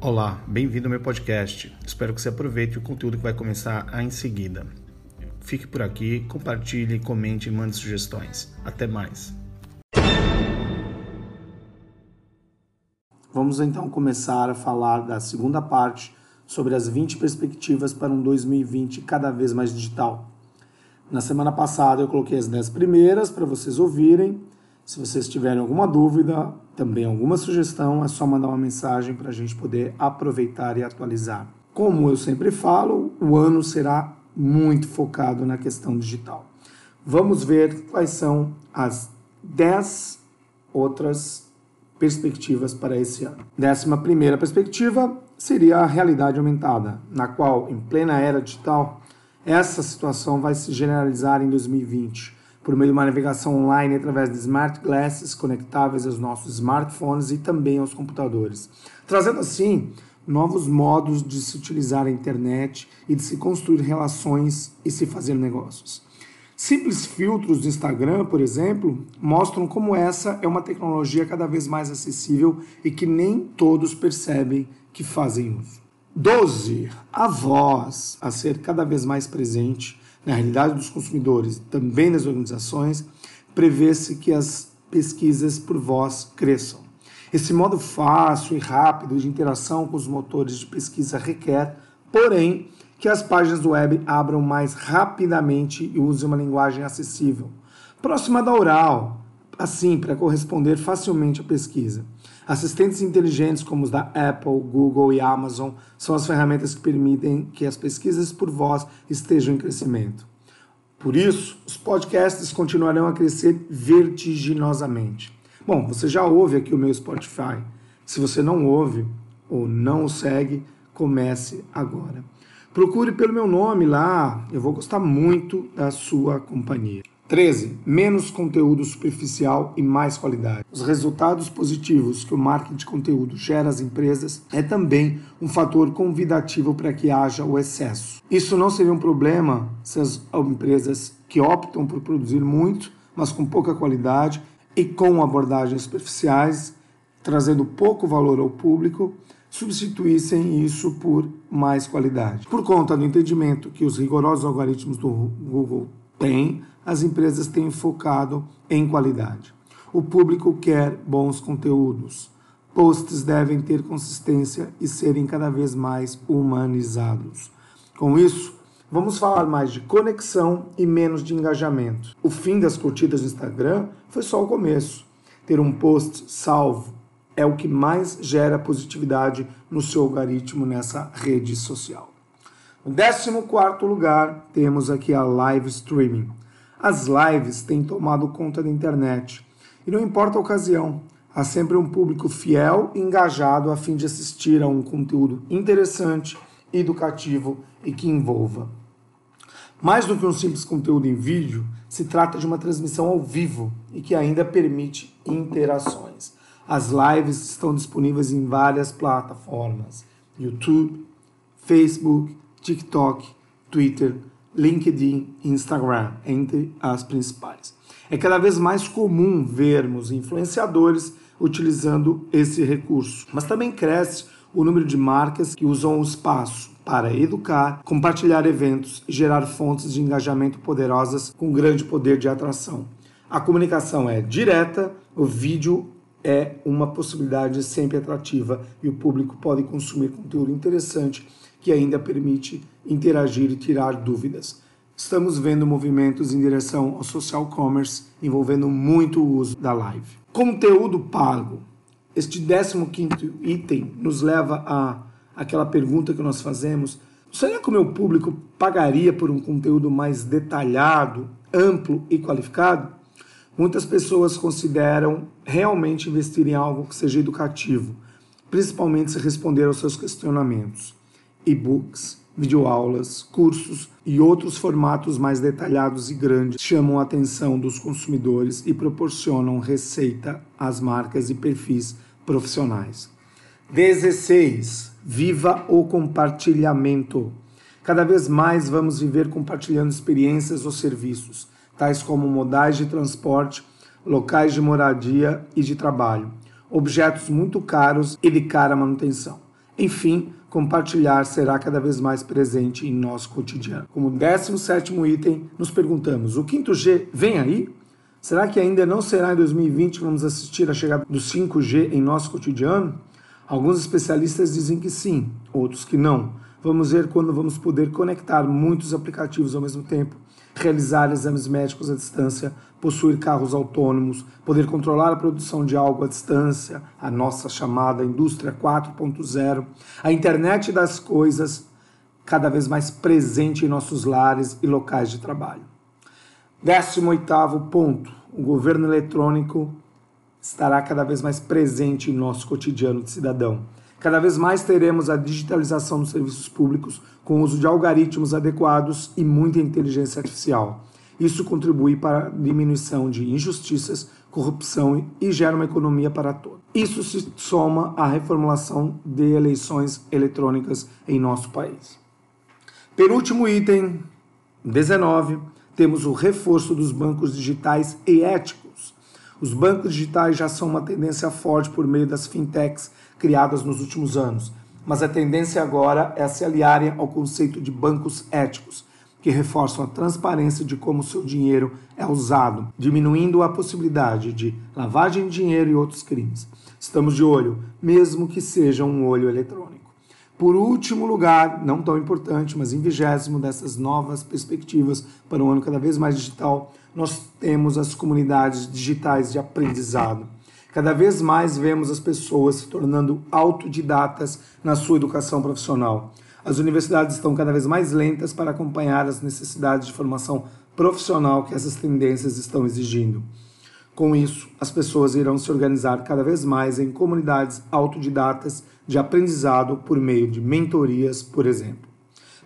Olá, bem-vindo ao meu podcast. Espero que você aproveite o conteúdo que vai começar em seguida. Fique por aqui, compartilhe, comente e mande sugestões. Até mais. Vamos então começar a falar da segunda parte sobre as 20 perspectivas para um 2020 cada vez mais digital. Na semana passada eu coloquei as 10 primeiras para vocês ouvirem. Se vocês tiverem alguma dúvida, também alguma sugestão, é só mandar uma mensagem para a gente poder aproveitar e atualizar. Como eu sempre falo, o ano será muito focado na questão digital. Vamos ver quais são as 10 outras perspectivas para esse ano. Décima primeira perspectiva seria a realidade aumentada, na qual, em plena era digital, essa situação vai se generalizar em 2020 por meio de uma navegação online através de smart glasses conectáveis aos nossos smartphones e também aos computadores, trazendo assim novos modos de se utilizar a internet e de se construir relações e se fazer negócios. Simples filtros do Instagram, por exemplo, mostram como essa é uma tecnologia cada vez mais acessível e que nem todos percebem que fazem uso. 12. A voz a ser cada vez mais presente na realidade dos consumidores também das organizações, prevê-se que as pesquisas por voz cresçam. Esse modo fácil e rápido de interação com os motores de pesquisa requer, porém, que as páginas web abram mais rapidamente e usem uma linguagem acessível, próxima da oral, assim para corresponder facilmente à pesquisa. Assistentes inteligentes como os da Apple, Google e Amazon são as ferramentas que permitem que as pesquisas por voz estejam em crescimento. Por isso, os podcasts continuarão a crescer vertiginosamente. Bom, você já ouve aqui o meu Spotify. Se você não ouve ou não o segue, comece agora. Procure pelo meu nome lá, eu vou gostar muito da sua companhia. 13. Menos conteúdo superficial e mais qualidade. Os resultados positivos que o marketing de conteúdo gera às empresas é também um fator convidativo para que haja o excesso. Isso não seria um problema se as empresas que optam por produzir muito, mas com pouca qualidade e com abordagens superficiais, trazendo pouco valor ao público, substituíssem isso por mais qualidade. Por conta do entendimento que os rigorosos algoritmos do Google têm, as empresas têm focado em qualidade. O público quer bons conteúdos. Posts devem ter consistência e serem cada vez mais humanizados. Com isso, vamos falar mais de conexão e menos de engajamento. O fim das curtidas no Instagram foi só o começo. Ter um post salvo é o que mais gera positividade no seu algoritmo nessa rede social. No 14 lugar, temos aqui a live streaming. As lives têm tomado conta da internet. E não importa a ocasião, há sempre um público fiel e engajado a fim de assistir a um conteúdo interessante, educativo e que envolva. Mais do que um simples conteúdo em vídeo, se trata de uma transmissão ao vivo e que ainda permite interações. As lives estão disponíveis em várias plataformas: YouTube, Facebook, TikTok, Twitter, LinkedIn Instagram, entre as principais. É cada vez mais comum vermos influenciadores utilizando esse recurso, mas também cresce o número de marcas que usam o espaço para educar, compartilhar eventos e gerar fontes de engajamento poderosas com grande poder de atração. A comunicação é direta, o vídeo é uma possibilidade sempre atrativa e o público pode consumir conteúdo interessante que ainda permite interagir e tirar dúvidas. Estamos vendo movimentos em direção ao social commerce envolvendo muito o uso da live. Conteúdo pago. Este 15 item nos leva a aquela pergunta que nós fazemos: será que o meu público pagaria por um conteúdo mais detalhado, amplo e qualificado? Muitas pessoas consideram realmente investir em algo que seja educativo, principalmente se responder aos seus questionamentos e-books, videoaulas, cursos e outros formatos mais detalhados e grandes chamam a atenção dos consumidores e proporcionam receita às marcas e perfis profissionais. 16. Viva o compartilhamento. Cada vez mais vamos viver compartilhando experiências ou serviços, tais como modais de transporte, locais de moradia e de trabalho, objetos muito caros e de cara manutenção. Enfim, compartilhar será cada vez mais presente em nosso cotidiano. Como 17 item, nos perguntamos: o quinto G vem aí? Será que ainda não será em 2020 que vamos assistir a chegada do 5G em nosso cotidiano? Alguns especialistas dizem que sim, outros que não. Vamos ver quando vamos poder conectar muitos aplicativos ao mesmo tempo, realizar exames médicos à distância, possuir carros autônomos, poder controlar a produção de algo à distância, a nossa chamada indústria 4.0, a internet das coisas cada vez mais presente em nossos lares e locais de trabalho. 18 ponto. O governo eletrônico estará cada vez mais presente em nosso cotidiano de cidadão. Cada vez mais teremos a digitalização dos serviços públicos com o uso de algoritmos adequados e muita inteligência artificial. Isso contribui para a diminuição de injustiças, corrupção e gera uma economia para todos. Isso se soma à reformulação de eleições eletrônicas em nosso país. Penúltimo item, 19, temos o reforço dos bancos digitais e éticos. Os bancos digitais já são uma tendência forte por meio das fintechs criadas nos últimos anos, mas a tendência agora é se aliarem ao conceito de bancos éticos, que reforçam a transparência de como seu dinheiro é usado, diminuindo a possibilidade de lavagem de dinheiro e outros crimes. Estamos de olho, mesmo que seja um olho eletrônico. Por último lugar, não tão importante, mas em vigésimo dessas novas perspectivas para um ano cada vez mais digital, nós temos as comunidades digitais de aprendizado. Cada vez mais vemos as pessoas se tornando autodidatas na sua educação profissional. As universidades estão cada vez mais lentas para acompanhar as necessidades de formação profissional que essas tendências estão exigindo. Com isso, as pessoas irão se organizar cada vez mais em comunidades autodidatas de aprendizado por meio de mentorias, por exemplo.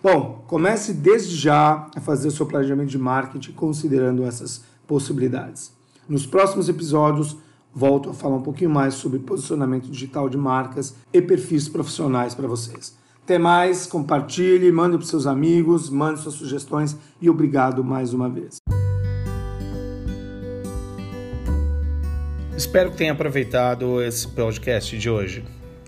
Bom, comece desde já a fazer seu planejamento de marketing considerando essas possibilidades. Nos próximos episódios, volto a falar um pouquinho mais sobre posicionamento digital de marcas e perfis profissionais para vocês. Até mais, compartilhe, mande para seus amigos, mande suas sugestões e obrigado mais uma vez. Espero que tenha aproveitado esse podcast de hoje.